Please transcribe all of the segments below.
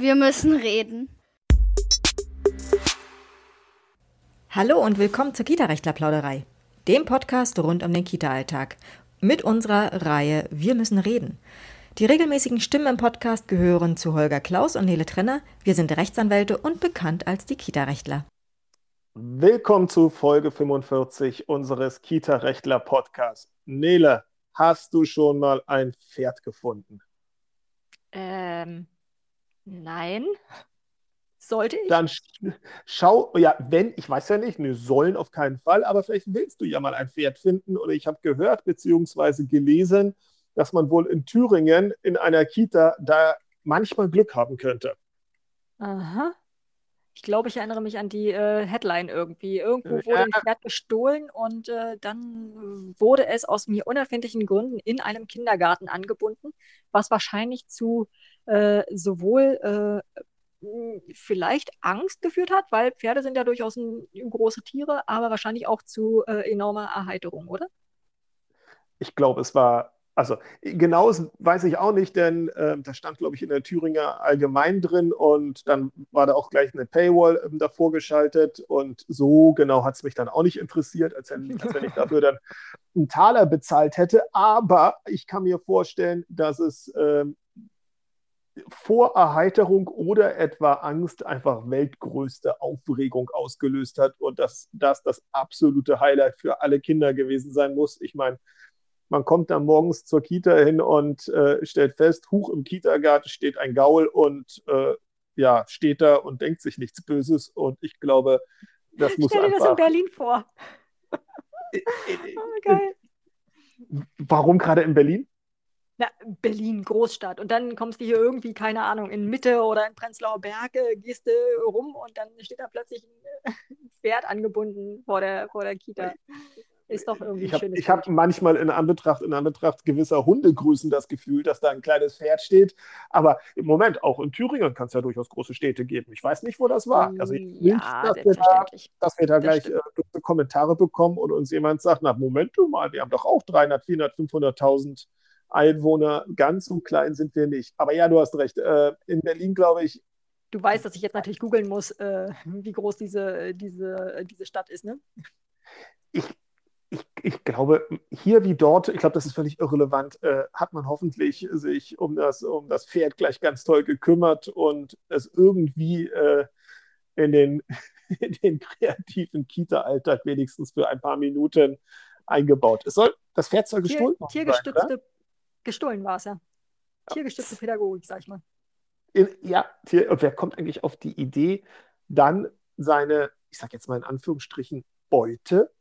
Wir müssen reden. Hallo und willkommen zur Kita-Rechtler-Plauderei, dem Podcast rund um den Kita-Alltag. Mit unserer Reihe Wir müssen reden. Die regelmäßigen Stimmen im Podcast gehören zu Holger Klaus und Nele Trenner. Wir sind Rechtsanwälte und bekannt als die Kita-Rechtler. Willkommen zu Folge 45 unseres Kita-Rechtler-Podcasts. Nele, hast du schon mal ein Pferd gefunden? Ähm, nein. Sollte ich? Dann schau, ja, wenn, ich weiß ja nicht, wir sollen auf keinen Fall, aber vielleicht willst du ja mal ein Pferd finden. Oder ich habe gehört bzw. gelesen, dass man wohl in Thüringen in einer Kita da manchmal Glück haben könnte. Aha. Ich glaube, ich erinnere mich an die äh, Headline irgendwie. Irgendwo wurde ja. ein Pferd gestohlen und äh, dann wurde es aus mir unerfindlichen Gründen in einem Kindergarten angebunden, was wahrscheinlich zu äh, sowohl äh, vielleicht Angst geführt hat, weil Pferde sind ja durchaus ein, große Tiere, aber wahrscheinlich auch zu äh, enormer Erheiterung, oder? Ich glaube, es war also genau weiß ich auch nicht, denn äh, da stand, glaube ich, in der Thüringer Allgemein drin und dann war da auch gleich eine Paywall äh, davor geschaltet und so genau hat es mich dann auch nicht interessiert, als wenn, als wenn ich dafür dann einen Taler bezahlt hätte. Aber ich kann mir vorstellen, dass es äh, vor Erheiterung oder etwa Angst einfach weltgrößte Aufregung ausgelöst hat und dass das das absolute Highlight für alle Kinder gewesen sein muss. Ich meine, man kommt dann morgens zur Kita hin und äh, stellt fest, huch, im Kita-Garten steht ein Gaul und äh, ja, steht da und denkt sich nichts Böses. Und ich glaube, das muss Stell dir das in Berlin vor. Äh, äh, oh, geil. Warum gerade in Berlin? Na, Berlin, Großstadt. Und dann kommst du hier irgendwie, keine Ahnung, in Mitte oder in Prenzlauer Berge, gehst du rum und dann steht da plötzlich ein Pferd angebunden vor der, vor der Kita. Ist doch irgendwie ich hab, schönes Ich habe manchmal in Anbetracht, in Anbetracht gewisser Hundegrüßen das Gefühl, dass da ein kleines Pferd steht. Aber im Moment, auch in Thüringen kann es ja durchaus große Städte geben. Ich weiß nicht, wo das war. Also ich ja, nicht, dass wir da, dass wir da gleich äh, Kommentare bekommen und uns jemand sagt, na Moment mal, wir haben doch auch 300, 400, 500.000 Einwohner. Ganz so klein sind wir nicht. Aber ja, du hast recht. Äh, in Berlin, glaube ich, Du weißt, dass ich jetzt natürlich googeln muss, äh, wie groß diese, diese, diese Stadt ist, ne? Ich ich, ich, glaube, hier wie dort, ich glaube, das ist völlig irrelevant, äh, hat man hoffentlich sich um das, um das Pferd gleich ganz toll gekümmert und es irgendwie äh, in, den, in den kreativen Kita-Alltag wenigstens für ein paar Minuten eingebaut. Es soll, das Pferd soll gestohlen Tier, Tiergestützte, sein, gestohlen war es ja. Tiergestützte Pädagogik, sag ich mal. In, ja, Tier, und wer kommt eigentlich auf die Idee, dann seine, ich sag jetzt mal in Anführungsstrichen, Beute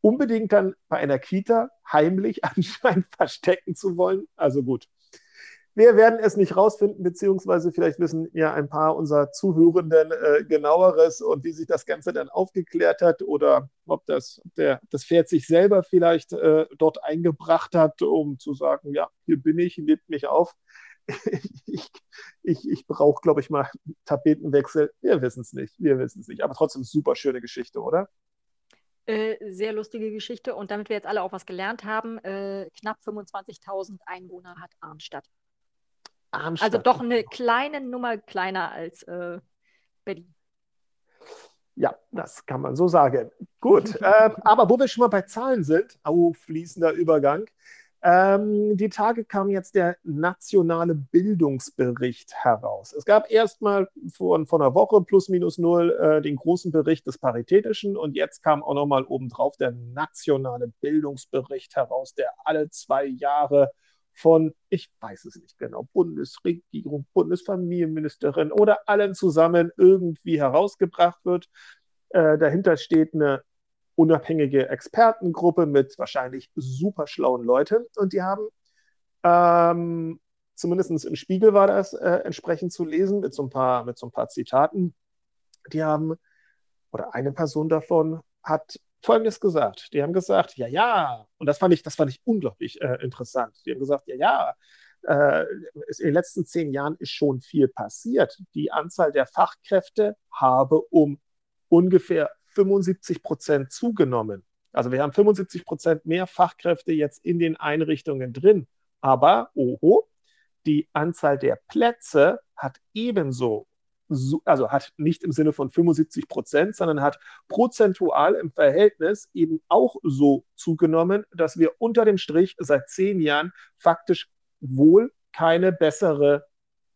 unbedingt dann bei einer Kita heimlich anscheinend verstecken zu wollen. Also gut. Wir werden es nicht rausfinden, beziehungsweise vielleicht wissen ja ein paar unserer Zuhörenden äh, genaueres und wie sich das Ganze dann aufgeklärt hat oder ob das, der, das Pferd sich selber vielleicht äh, dort eingebracht hat, um zu sagen, ja, hier bin ich, lebt mich auf. ich, ich, ich brauche, glaube ich, mal Tapetenwechsel. Wir wissen es nicht. Wir wissen es nicht. Aber trotzdem super schöne Geschichte, oder? Äh, sehr lustige Geschichte. Und damit wir jetzt alle auch was gelernt haben, äh, knapp 25.000 Einwohner hat Arnstadt. Arnstadt. Also doch eine kleine Nummer kleiner als äh, Berlin. Ja, das kann man so sagen. Gut, ähm, aber wo wir schon mal bei Zahlen sind, oh, fließender Übergang, ähm, die Tage kam jetzt der nationale Bildungsbericht heraus. Es gab erstmal vor, vor einer Woche plus minus null äh, den großen Bericht des Paritätischen und jetzt kam auch nochmal obendrauf der nationale Bildungsbericht heraus, der alle zwei Jahre von, ich weiß es nicht genau, Bundesregierung, Bundesfamilienministerin oder allen zusammen irgendwie herausgebracht wird. Äh, dahinter steht eine unabhängige Expertengruppe mit wahrscheinlich super schlauen Leuten und die haben ähm, zumindest im Spiegel war das äh, entsprechend zu lesen mit so, ein paar, mit so ein paar Zitaten. Die haben, oder eine Person davon hat Folgendes gesagt. Die haben gesagt, ja, ja, und das fand ich, das fand ich unglaublich äh, interessant. Die haben gesagt, ja, ja, äh, in den letzten zehn Jahren ist schon viel passiert. Die Anzahl der Fachkräfte habe um ungefähr 75 Prozent zugenommen. Also wir haben 75 Prozent mehr Fachkräfte jetzt in den Einrichtungen drin. Aber, oho, die Anzahl der Plätze hat ebenso, also hat nicht im Sinne von 75 Prozent, sondern hat prozentual im Verhältnis eben auch so zugenommen, dass wir unter dem Strich seit zehn Jahren faktisch wohl keine bessere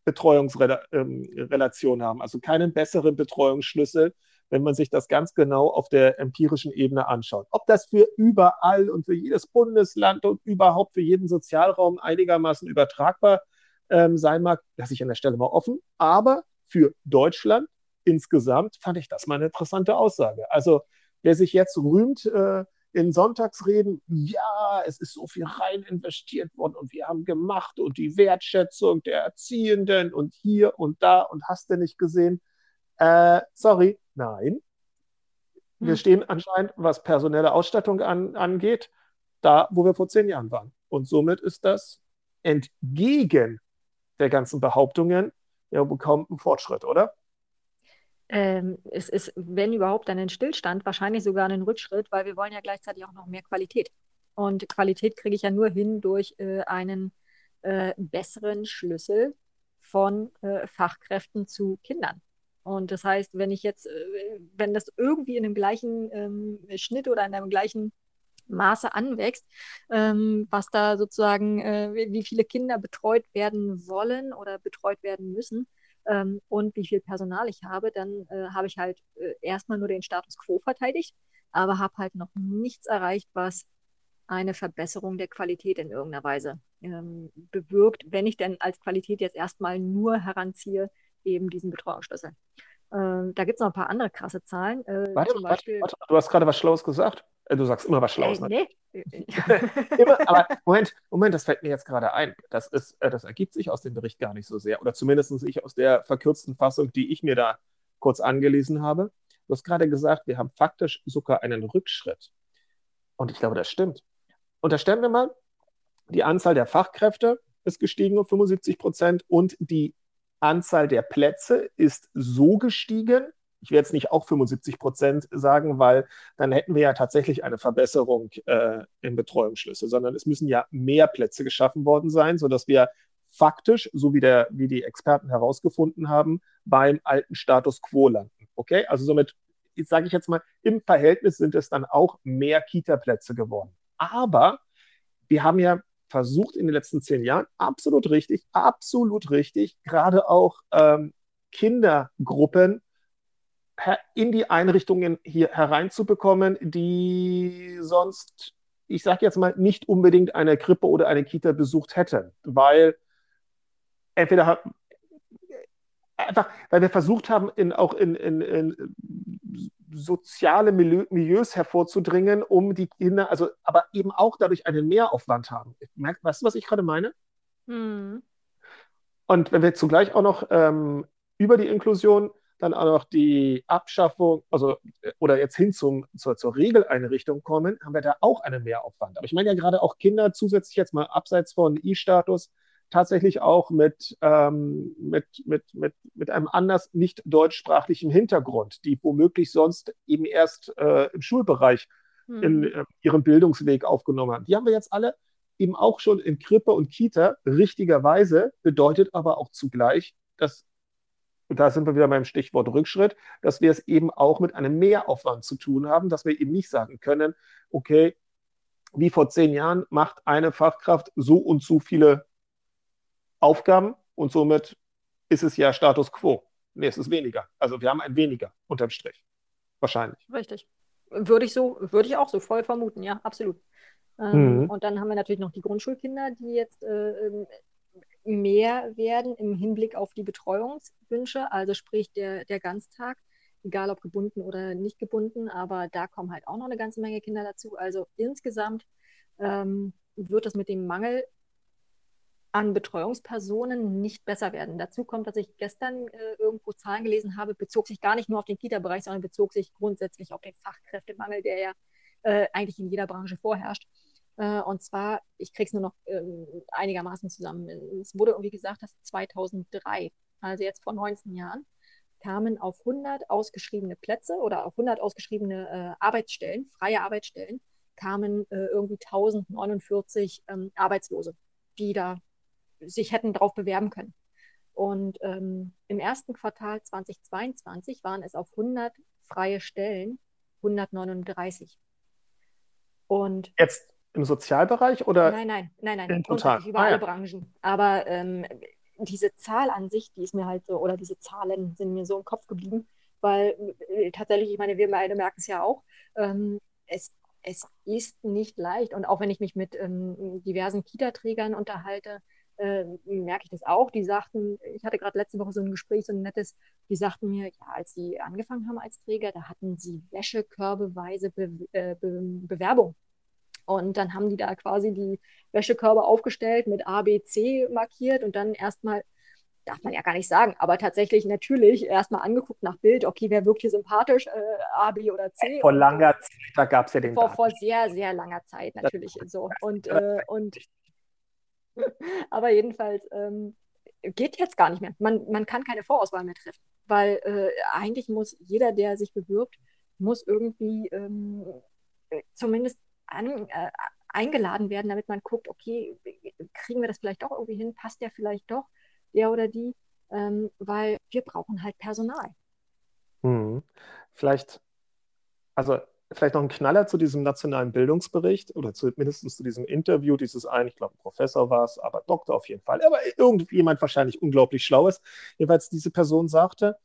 Betreuungsrelation haben, also keinen besseren Betreuungsschlüssel, wenn man sich das ganz genau auf der empirischen Ebene anschaut. Ob das für überall und für jedes Bundesland und überhaupt für jeden Sozialraum einigermaßen übertragbar ähm, sein mag, lasse ich an der Stelle mal offen. Aber für Deutschland insgesamt fand ich das mal eine interessante Aussage. Also wer sich jetzt rühmt, äh, in Sonntagsreden, ja, es ist so viel rein investiert worden und wir haben gemacht und die Wertschätzung der Erziehenden und hier und da und hast du nicht gesehen. Äh, sorry, nein. Wir hm. stehen anscheinend, was personelle Ausstattung an, angeht, da, wo wir vor zehn Jahren waren. Und somit ist das entgegen der ganzen Behauptungen ja kaum ein Fortschritt, oder? ähm, es ist, wenn überhaupt, dann ein Stillstand, wahrscheinlich sogar ein Rückschritt, weil wir wollen ja gleichzeitig auch noch mehr Qualität. Und Qualität kriege ich ja nur hin durch äh, einen äh, besseren Schlüssel von äh, Fachkräften zu Kindern. Und das heißt, wenn ich jetzt, äh, wenn das irgendwie in dem gleichen ähm, Schnitt oder in dem gleichen Maße anwächst, ähm, was da sozusagen, äh, wie viele Kinder betreut werden wollen oder betreut werden müssen, ähm, und wie viel Personal ich habe, dann äh, habe ich halt äh, erstmal nur den Status quo verteidigt, aber habe halt noch nichts erreicht, was eine Verbesserung der Qualität in irgendeiner Weise ähm, bewirkt, wenn ich denn als Qualität jetzt erstmal nur heranziehe, eben diesen Betreuungsschlüssel. Ähm, da gibt es noch ein paar andere krasse Zahlen. Äh, warte, Beispiel, warte, warte, du hast gerade was Schlaues gesagt. Äh, du sagst immer was Schlaues. Äh, ne? immer, aber Moment, Moment, das fällt mir jetzt gerade ein. Das, ist, äh, das ergibt sich aus dem Bericht gar nicht so sehr. Oder zumindest ich aus der verkürzten Fassung, die ich mir da kurz angelesen habe. Du hast gerade gesagt, wir haben faktisch sogar einen Rückschritt. Und ich glaube, das stimmt. Unterstellen wir mal, die Anzahl der Fachkräfte ist gestiegen um 75 Prozent und die Anzahl der Plätze ist so gestiegen, ich werde jetzt nicht auch 75 Prozent sagen, weil dann hätten wir ja tatsächlich eine Verbesserung äh, im Betreuungsschlüssel, sondern es müssen ja mehr Plätze geschaffen worden sein, sodass wir faktisch, so wie, der, wie die Experten herausgefunden haben, beim alten Status quo landen. Okay, also somit sage ich jetzt mal, im Verhältnis sind es dann auch mehr Kita-Plätze geworden. Aber wir haben ja versucht in den letzten zehn Jahren, absolut richtig, absolut richtig, gerade auch ähm, Kindergruppen in die Einrichtungen hier hereinzubekommen, die sonst, ich sage jetzt mal, nicht unbedingt eine Krippe oder eine Kita besucht hätten, weil entweder einfach, weil wir versucht haben, in, auch in, in, in soziale Milieu, Milieus hervorzudringen, um die Kinder, also aber eben auch dadurch einen Mehraufwand haben. Merk, weißt du, was ich gerade meine? Hm. Und wenn wir zugleich auch noch ähm, über die Inklusion dann auch noch die Abschaffung, also oder jetzt hin zum, zur, zur Regeleinrichtung kommen, haben wir da auch einen Mehraufwand. Aber ich meine ja gerade auch Kinder zusätzlich jetzt mal abseits von E-Status tatsächlich auch mit, ähm, mit, mit, mit, mit einem anders nicht deutschsprachlichen Hintergrund, die womöglich sonst eben erst äh, im Schulbereich hm. in äh, ihren Bildungsweg aufgenommen haben. Die haben wir jetzt alle eben auch schon in Krippe und Kita richtigerweise, bedeutet aber auch zugleich, dass da sind wir wieder beim Stichwort Rückschritt, dass wir es eben auch mit einem Mehraufwand zu tun haben, dass wir eben nicht sagen können, okay, wie vor zehn Jahren macht eine Fachkraft so und so viele Aufgaben und somit ist es ja Status quo. Nee, es ist weniger. Also wir haben ein weniger unterm Strich. Wahrscheinlich. Richtig. Würde ich so, würde ich auch so voll vermuten, ja, absolut. Ähm, mhm. Und dann haben wir natürlich noch die Grundschulkinder, die jetzt äh, ähm, mehr werden im Hinblick auf die Betreuungswünsche, also sprich der, der Ganztag, egal ob gebunden oder nicht gebunden, aber da kommen halt auch noch eine ganze Menge Kinder dazu. Also insgesamt ähm, wird es mit dem Mangel an Betreuungspersonen nicht besser werden. Dazu kommt, dass ich gestern äh, irgendwo Zahlen gelesen habe, bezog sich gar nicht nur auf den Kita-Bereich, sondern bezog sich grundsätzlich auf den Fachkräftemangel, der ja äh, eigentlich in jeder Branche vorherrscht. Äh, und zwar, ich kriege es nur noch ähm, einigermaßen zusammen. Es wurde irgendwie gesagt, dass 2003, also jetzt vor 19 Jahren, kamen auf 100 ausgeschriebene Plätze oder auf 100 ausgeschriebene äh, Arbeitsstellen, freie Arbeitsstellen, kamen äh, irgendwie 1049 ähm, Arbeitslose, die da sich hätten darauf bewerben können. Und ähm, im ersten Quartal 2022 waren es auf 100 freie Stellen 139. Und jetzt im Sozialbereich oder? Nein, nein, nein, nein, total. über ah, alle ja. Branchen. Aber ähm, diese Zahl an sich, die ist mir halt so, oder diese Zahlen sind mir so im Kopf geblieben, weil äh, tatsächlich, ich meine, wir beide merken es ja auch, ähm, es, es ist nicht leicht. Und auch wenn ich mich mit ähm, diversen Kita-Trägern unterhalte, äh, merke ich das auch. Die sagten, ich hatte gerade letzte Woche so ein Gespräch, so ein nettes, die sagten mir, ja, als sie angefangen haben als Träger, da hatten sie wäschekörbeweise Be äh, Be Bewerbung. Und dann haben die da quasi die Wäschekörbe aufgestellt mit A, B, C markiert und dann erstmal, darf man ja gar nicht sagen, aber tatsächlich natürlich erstmal angeguckt nach Bild, okay, wer wirkt hier sympathisch, äh, A, B oder C. Vor langer Zeit, da gab es ja den vor, vor sehr, sehr langer Zeit natürlich so. Und, äh, und aber jedenfalls ähm, geht jetzt gar nicht mehr. Man, man kann keine Vorauswahl mehr treffen, weil äh, eigentlich muss jeder, der sich bewirbt, muss irgendwie ähm, zumindest an, äh, eingeladen werden, damit man guckt, okay, kriegen wir das vielleicht doch irgendwie hin, passt der vielleicht doch, der oder die, ähm, weil wir brauchen halt Personal. Hm. Vielleicht, also vielleicht noch ein Knaller zu diesem nationalen Bildungsbericht oder zumindest zu diesem Interview dieses einen, ich glaube, Professor war es, aber Doktor auf jeden Fall, aber irgendjemand wahrscheinlich unglaublich schlau ist. Jeweils diese Person sagte,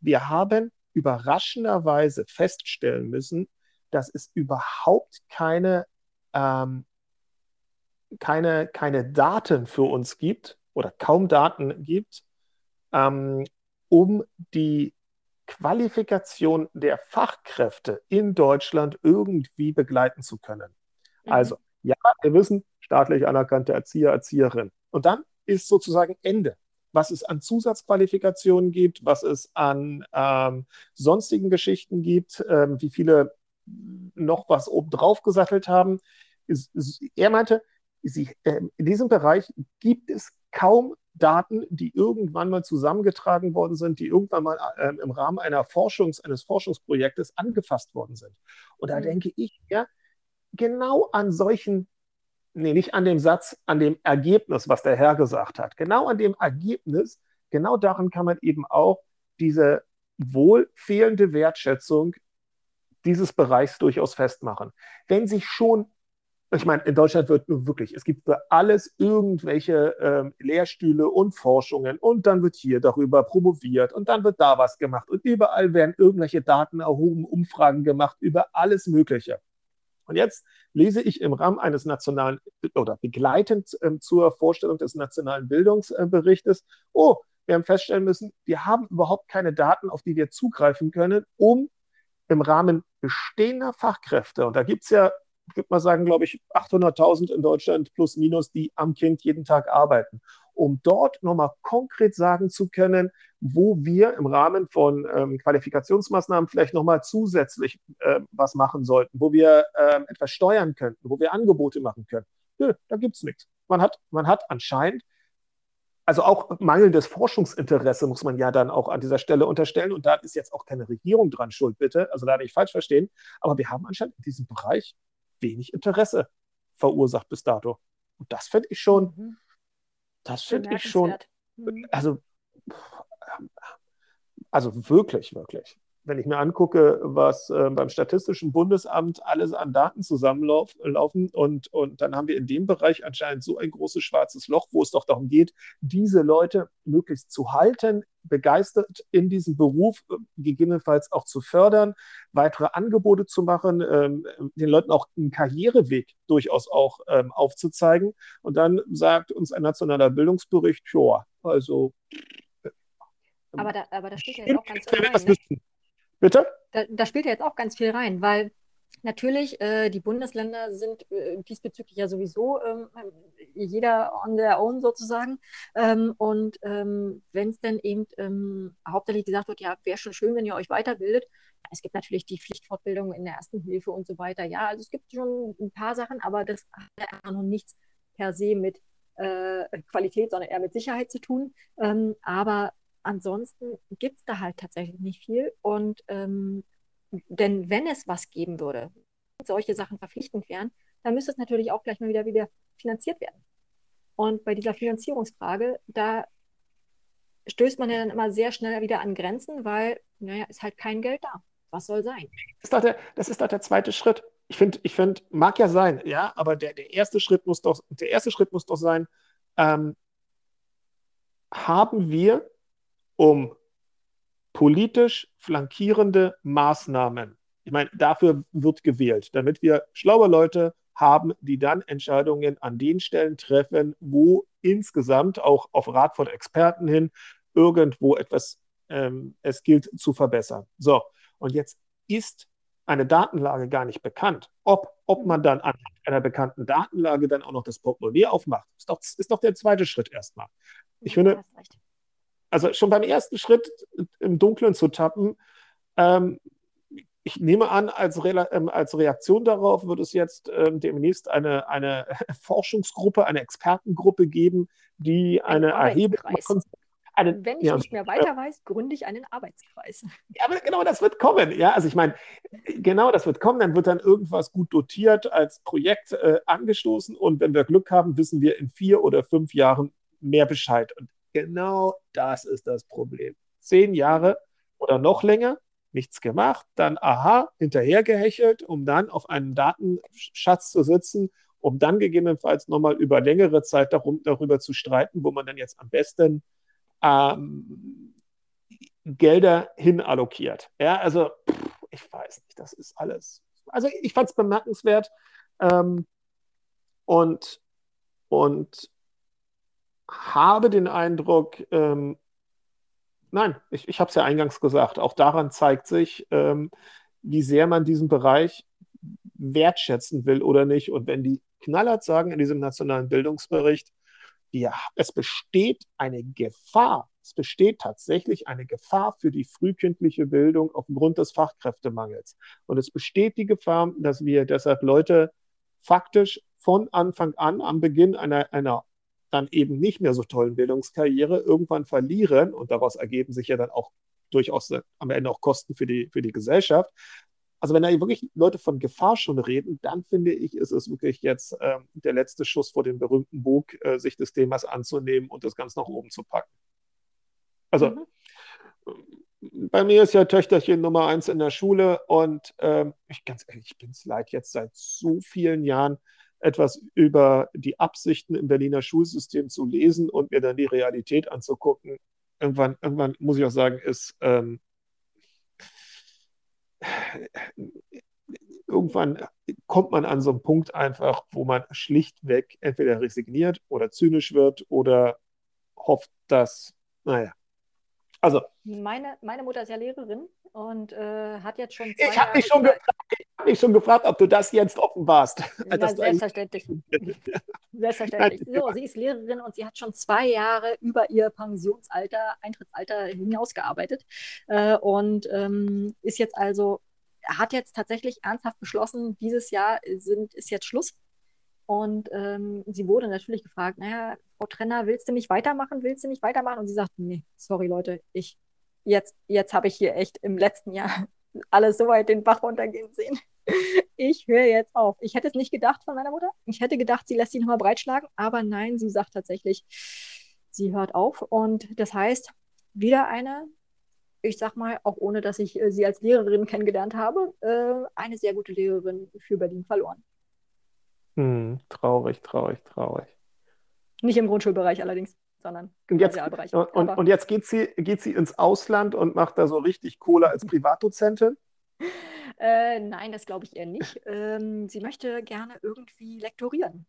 wir haben überraschenderweise feststellen müssen, dass es überhaupt keine, ähm, keine, keine Daten für uns gibt oder kaum Daten gibt, ähm, um die Qualifikation der Fachkräfte in Deutschland irgendwie begleiten zu können. Mhm. Also, ja, wir wissen, staatlich anerkannte Erzieher, Erzieherin. Und dann ist sozusagen Ende. Was es an Zusatzqualifikationen gibt, was es an ähm, sonstigen Geschichten gibt, ähm, wie viele noch was obendrauf gesattelt haben. Er meinte, sie, äh, in diesem Bereich gibt es kaum Daten, die irgendwann mal zusammengetragen worden sind, die irgendwann mal äh, im Rahmen einer Forschungs-, eines Forschungsprojektes angefasst worden sind. Und da mhm. denke ich ja, genau an solchen, nee, nicht an dem Satz, an dem Ergebnis, was der Herr gesagt hat. Genau an dem Ergebnis, genau daran kann man eben auch diese wohl fehlende Wertschätzung dieses Bereichs durchaus festmachen. Wenn sich schon ich meine, in Deutschland wird wirklich, es gibt für alles irgendwelche ähm, Lehrstühle und Forschungen und dann wird hier darüber promoviert und dann wird da was gemacht und überall werden irgendwelche Daten erhoben, Umfragen gemacht über alles Mögliche. Und jetzt lese ich im Rahmen eines nationalen oder begleitend ähm, zur Vorstellung des nationalen Bildungsberichtes, oh, wir haben feststellen müssen, wir haben überhaupt keine Daten, auf die wir zugreifen können, um im Rahmen bestehender Fachkräfte, und da gibt es ja ich würde mal sagen, glaube ich, 800.000 in Deutschland plus minus, die am Kind jeden Tag arbeiten. Um dort nochmal konkret sagen zu können, wo wir im Rahmen von ähm, Qualifikationsmaßnahmen vielleicht nochmal zusätzlich äh, was machen sollten, wo wir äh, etwas steuern könnten, wo wir Angebote machen können. Nö, da gibt es nichts. Man hat, man hat anscheinend also auch mangelndes Forschungsinteresse muss man ja dann auch an dieser Stelle unterstellen. Und da ist jetzt auch keine Regierung dran schuld, bitte. Also da nicht falsch verstehen. Aber wir haben anscheinend in diesem Bereich wenig Interesse verursacht bis dato. Und das finde ich schon, mhm. das finde ich schon, mhm. also, also wirklich, wirklich wenn ich mir angucke, was äh, beim Statistischen Bundesamt alles an Daten zusammenlaufen und, und dann haben wir in dem Bereich anscheinend so ein großes schwarzes Loch, wo es doch darum geht, diese Leute möglichst zu halten, begeistert in diesem Beruf, äh, gegebenenfalls auch zu fördern, weitere Angebote zu machen, ähm, den Leuten auch einen Karriereweg durchaus auch ähm, aufzuzeigen. Und dann sagt uns ein nationaler Bildungsbericht, ja, also. Aber da, aber da steht ja jetzt auch ganz. Ne? Bitte? Da, da, spielt ja jetzt auch ganz viel rein, weil natürlich äh, die Bundesländer sind äh, diesbezüglich ja sowieso äh, jeder on their own sozusagen. Ähm, und ähm, wenn es dann eben ähm, hauptsächlich gesagt wird, ja, wäre schon schön, wenn ihr euch weiterbildet. Es gibt natürlich die Pflichtfortbildung in der ersten Hilfe und so weiter. Ja, also es gibt schon ein paar Sachen, aber das hat ja noch nichts per se mit äh, Qualität, sondern eher mit Sicherheit zu tun. Ähm, aber ansonsten gibt es da halt tatsächlich nicht viel. Und ähm, denn wenn es was geben würde, solche Sachen verpflichtend wären, dann müsste es natürlich auch gleich mal wieder wieder finanziert werden. Und bei dieser Finanzierungsfrage, da stößt man ja dann immer sehr schnell wieder an Grenzen, weil, naja, ist halt kein Geld da. Was soll sein? Das ist doch der, das ist doch der zweite Schritt. Ich finde, ich find, mag ja sein, ja, aber der, der erste Schritt muss doch, der erste Schritt muss doch sein, ähm, haben wir, um politisch flankierende Maßnahmen, ich meine, dafür wird gewählt, damit wir schlaue Leute haben, die dann Entscheidungen an den Stellen treffen, wo insgesamt auch auf Rat von Experten hin irgendwo etwas ähm, es gilt zu verbessern. So, und jetzt ist eine Datenlage gar nicht bekannt. Ob, ob man dann an einer bekannten Datenlage dann auch noch das Portemonnaie aufmacht, ist doch, ist doch der zweite Schritt erstmal. Ich finde, also schon beim ersten Schritt im Dunkeln zu tappen, ähm, ich nehme an, als, Re ähm, als, Reaktion darauf wird es jetzt ähm, demnächst eine, eine Forschungsgruppe, eine Expertengruppe geben, die eine Erhebung einen, Wenn ich ja, nicht mehr weiter weiß, gründe ich einen Arbeitskreis. Ja, aber genau das wird kommen. Ja, also ich meine, genau das wird kommen. Dann wird dann irgendwas gut dotiert als Projekt äh, angestoßen und wenn wir Glück haben, wissen wir in vier oder fünf Jahren mehr Bescheid. Und genau das ist das Problem. Zehn Jahre oder noch länger, nichts gemacht, dann aha, hinterhergehechelt, um dann auf einen Datenschatz zu sitzen, um dann gegebenenfalls nochmal über längere Zeit darum, darüber zu streiten, wo man dann jetzt am besten ähm, Gelder hinallokiert. Ja, also pff, ich weiß nicht, das ist alles. Also ich fand es bemerkenswert ähm, und, und habe den Eindruck, ähm, nein, ich, ich habe es ja eingangs gesagt, auch daran zeigt sich, ähm, wie sehr man diesen Bereich wertschätzen will oder nicht. Und wenn die knallhart sagen in diesem nationalen Bildungsbericht, wir, es besteht eine Gefahr, es besteht tatsächlich eine Gefahr für die frühkindliche Bildung aufgrund des Fachkräftemangels. Und es besteht die Gefahr, dass wir deshalb Leute faktisch von Anfang an am Beginn einer, einer dann eben nicht mehr so tollen Bildungskarriere irgendwann verlieren. Und daraus ergeben sich ja dann auch durchaus am Ende auch Kosten für die, für die Gesellschaft. Also wenn da wirklich Leute von Gefahr schon reden, dann finde ich, ist es wirklich jetzt äh, der letzte Schuss vor dem berühmten Bug, äh, sich des Themas anzunehmen und das ganz nach oben zu packen. Also mhm. bei mir ist ja Töchterchen Nummer eins in der Schule und äh, ich ganz ehrlich, ich bin es leid, jetzt seit so vielen Jahren etwas über die Absichten im Berliner Schulsystem zu lesen und mir dann die Realität anzugucken. Irgendwann, irgendwann muss ich auch sagen, ist ähm, irgendwann kommt man an so einen Punkt einfach, wo man schlichtweg entweder resigniert oder zynisch wird oder hofft, dass, naja. Also. Meine, meine Mutter ist ja Lehrerin und äh, hat jetzt schon. ich habe mich, schon hab mich schon gefragt, ob du das jetzt offenbarst. Ja, selbstverständlich. selbstverständlich. So, sie ist Lehrerin und sie hat schon zwei Jahre über ihr Pensionsalter, Eintrittsalter hinausgearbeitet äh, und ähm, ist jetzt also hat jetzt tatsächlich ernsthaft beschlossen, dieses Jahr sind, ist jetzt Schluss. Und ähm, sie wurde natürlich gefragt, naja, Frau Trenner, willst du nicht weitermachen? Willst du nicht weitermachen? Und sie sagt, nee, sorry Leute, ich, jetzt, jetzt habe ich hier echt im letzten Jahr alles so weit den Bach runtergehen sehen. Ich höre jetzt auf. Ich hätte es nicht gedacht von meiner Mutter. Ich hätte gedacht, sie lässt sie nochmal breitschlagen, aber nein, sie sagt tatsächlich, sie hört auf. Und das heißt, wieder eine ich sag mal, auch ohne dass ich äh, sie als Lehrerin kennengelernt habe, äh, eine sehr gute Lehrerin für Berlin verloren. Hm, traurig, traurig, traurig. Nicht im Grundschulbereich allerdings, sondern im jetzt, Sozialbereich. Und, und, und, jetzt geht sie, geht sie ins Ausland und macht da so richtig Kohle als Privatdozentin? äh, nein, das glaube ich eher nicht. Ähm, sie möchte gerne irgendwie lektorieren.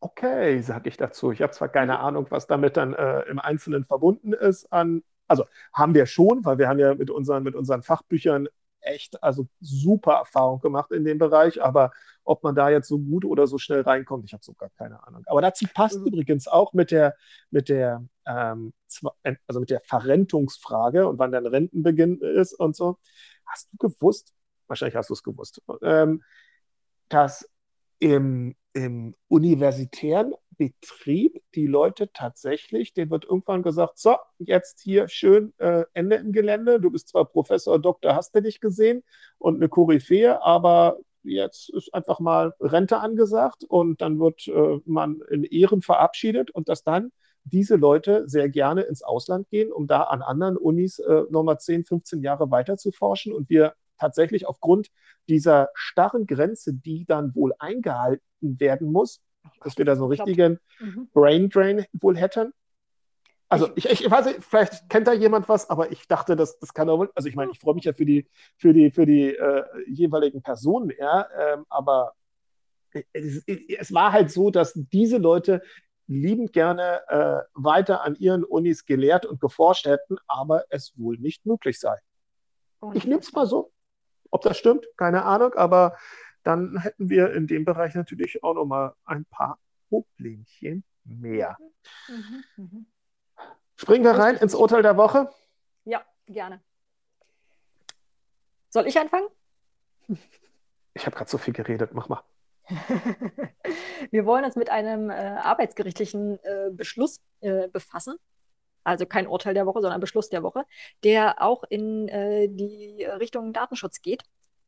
Okay, sage ich dazu. Ich habe zwar keine Ahnung, was damit dann äh, im Einzelnen verbunden ist an, also haben wir schon, weil wir haben ja mit unseren, mit unseren Fachbüchern echt, also super Erfahrung gemacht in dem Bereich, aber ob man da jetzt so gut oder so schnell reinkommt, ich habe so gar keine Ahnung. Aber dazu passt mhm. übrigens auch mit der, mit der, ähm, also mit der Verrentungsfrage und wann dann Rentenbeginn ist und so. Hast du gewusst, wahrscheinlich hast du es gewusst, ähm, dass im im universitären Betrieb die Leute tatsächlich, denen wird irgendwann gesagt, so, jetzt hier schön äh, Ende im Gelände, du bist zwar Professor, Doktor, hast du nicht gesehen und eine Koryphäe, aber jetzt ist einfach mal Rente angesagt und dann wird äh, man in Ehren verabschiedet und dass dann diese Leute sehr gerne ins Ausland gehen, um da an anderen Unis äh, nochmal 10, 15 Jahre weiter zu forschen und wir tatsächlich aufgrund dieser starren Grenze, die dann wohl eingehalten werden muss, dass wir da so einen richtigen mhm. Brain Drain wohl hätten. Also ich, ich, ich, weiß nicht, vielleicht kennt da jemand was, aber ich dachte, das, das kann auch, also ich meine, ich freue mich ja für die, für die, für die äh, jeweiligen Personen, ja, ähm, aber es, es, war halt so, dass diese Leute liebend gerne äh, weiter an ihren Unis gelehrt und geforscht hätten, aber es wohl nicht möglich sei. Ich nehme es mal so. Ob das stimmt, keine Ahnung, aber dann hätten wir in dem Bereich natürlich auch nochmal ein paar Problemchen mehr. Mhm, mh. Springen wir rein ins Urteil der Woche? Ja, gerne. Soll ich anfangen? Ich habe gerade so viel geredet, mach mal. wir wollen uns mit einem äh, arbeitsgerichtlichen äh, Beschluss äh, befassen. Also kein Urteil der Woche, sondern Beschluss der Woche, der auch in äh, die Richtung Datenschutz geht.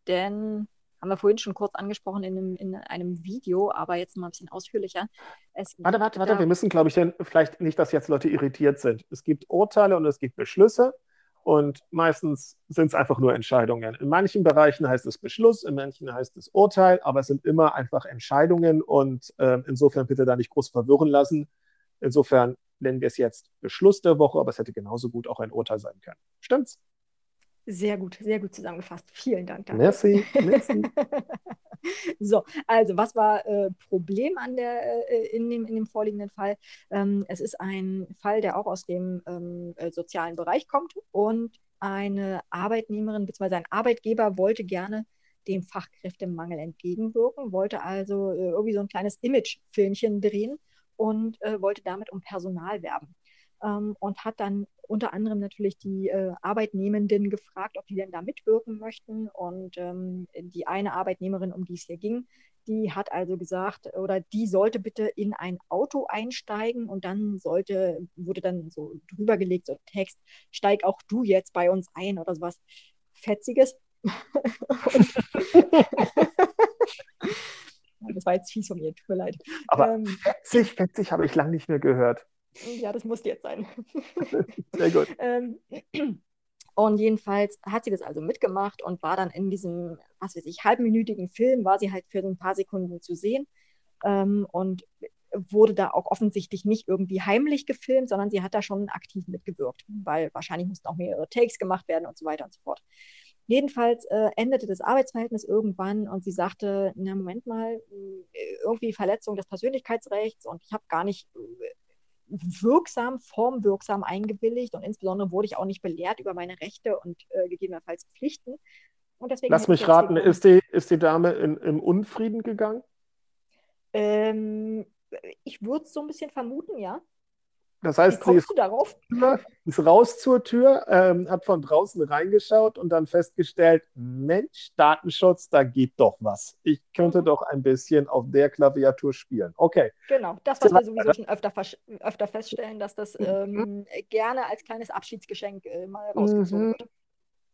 Denn haben wir vorhin schon kurz angesprochen in einem, in einem Video, aber jetzt mal ein bisschen ausführlicher. Es warte, warte, warte, wir müssen, glaube ich, denn vielleicht nicht, dass jetzt Leute irritiert sind. Es gibt Urteile und es gibt Beschlüsse und meistens sind es einfach nur Entscheidungen. In manchen Bereichen heißt es Beschluss, in manchen heißt es Urteil, aber es sind immer einfach Entscheidungen und äh, insofern bitte da nicht groß verwirren lassen. Insofern nennen wir es jetzt Beschluss der Woche, aber es hätte genauso gut auch ein Urteil sein können. Stimmt's? Sehr gut, sehr gut zusammengefasst. Vielen Dank dafür. Merci, merci. so, also was war äh, Problem an der, äh, in, dem, in dem vorliegenden Fall? Ähm, es ist ein Fall, der auch aus dem ähm, äh, sozialen Bereich kommt und eine Arbeitnehmerin bzw. ein Arbeitgeber wollte gerne dem Fachkräftemangel entgegenwirken, wollte also äh, irgendwie so ein kleines Image-Filmchen drehen und äh, wollte damit um Personal werben ähm, und hat dann unter anderem natürlich die äh, Arbeitnehmenden gefragt, ob die denn da mitwirken möchten. Und ähm, die eine Arbeitnehmerin, um die es hier ging, die hat also gesagt, oder die sollte bitte in ein Auto einsteigen und dann sollte, wurde dann so drüber gelegt, so Text, steig auch du jetzt bei uns ein oder sowas Fetziges. das war jetzt fies von mir, tut mir leid. Aber ähm, fetzig, fetzig habe ich lange nicht mehr gehört. Ja, das muss jetzt sein. Sehr gut. Ähm, und jedenfalls hat sie das also mitgemacht und war dann in diesem, was weiß ich, halbminütigen Film, war sie halt für ein paar Sekunden zu sehen ähm, und wurde da auch offensichtlich nicht irgendwie heimlich gefilmt, sondern sie hat da schon aktiv mitgewirkt, weil wahrscheinlich mussten auch mehrere Takes gemacht werden und so weiter und so fort. Jedenfalls äh, endete das Arbeitsverhältnis irgendwann und sie sagte, na Moment mal, irgendwie Verletzung des Persönlichkeitsrechts und ich habe gar nicht wirksam, formwirksam eingewilligt und insbesondere wurde ich auch nicht belehrt über meine Rechte und äh, gegebenenfalls Pflichten. Und deswegen Lass mich raten, ist die, ist die Dame in, im Unfrieden gegangen? Ähm, ich würde es so ein bisschen vermuten, ja. Das heißt, sie ist, ist, raus zur Tür, ähm, hat von draußen reingeschaut und dann festgestellt, Mensch, Datenschutz, da geht doch was. Ich könnte mhm. doch ein bisschen auf der Klaviatur spielen. Okay. Genau, das, was wir sowieso schon öfter, öfter feststellen, dass das mhm. ähm, gerne als kleines Abschiedsgeschenk äh, mal rausgezogen mhm. wird.